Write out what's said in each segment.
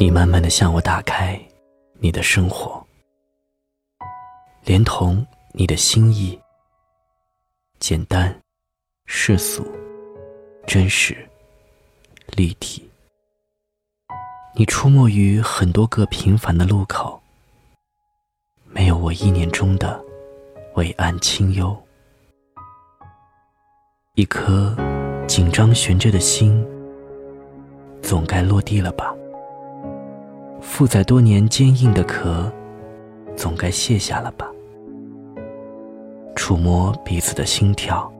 你慢慢的向我打开你的生活，连同你的心意，简单、世俗、真实、立体。你出没于很多个平凡的路口，没有我意念中的伟岸清幽。一颗紧张悬着的心，总该落地了吧？负载多年坚硬的壳，总该卸下了吧？触摸彼此的心跳，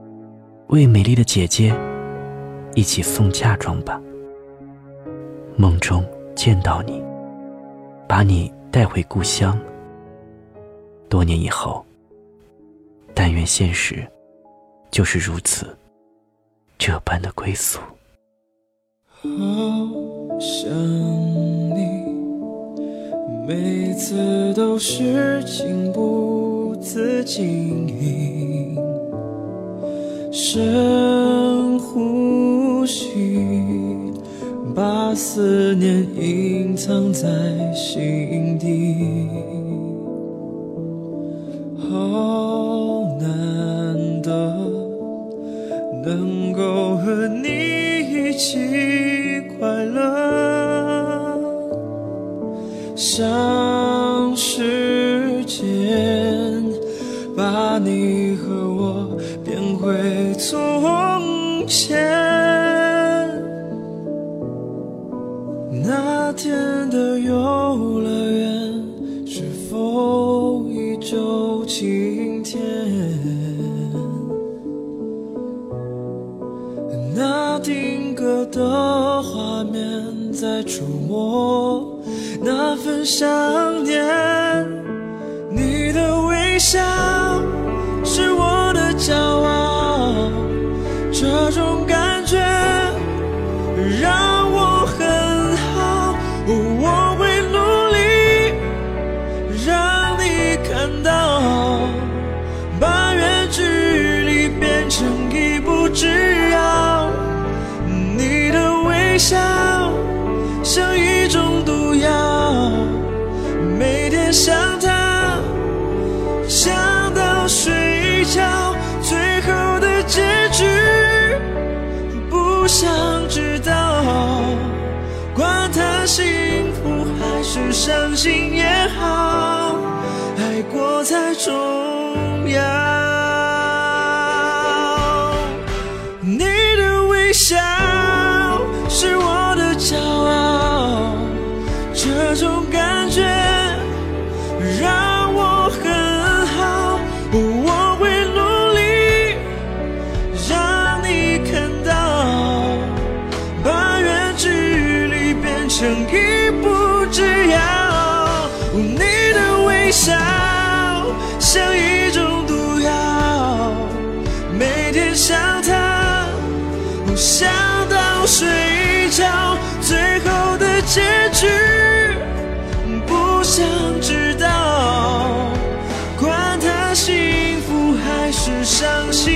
为美丽的姐姐一起送嫁妆吧。梦中见到你，把你带回故乡。多年以后，但愿现实就是如此，这般的归宿。好想。每次都是情不自禁，深呼吸，把思念隐藏在心底。好难得能够和你一起快乐。想时间把你和我变回从前，那天的游乐园是否依旧晴天？画面在触摸。那份想念，你的微笑种毒药。每天想他，想到睡觉，最后的结局不想知道。管他幸福还是伤心也好，爱过才重要。这种感觉。让我很好，我会努力让你看到，把远距离变成一步之遥。你的微笑像一种毒药，每天想他，想到睡觉，最后的结局想知道。管他幸福还是伤心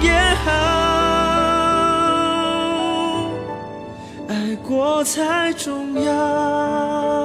也好，爱过才重要。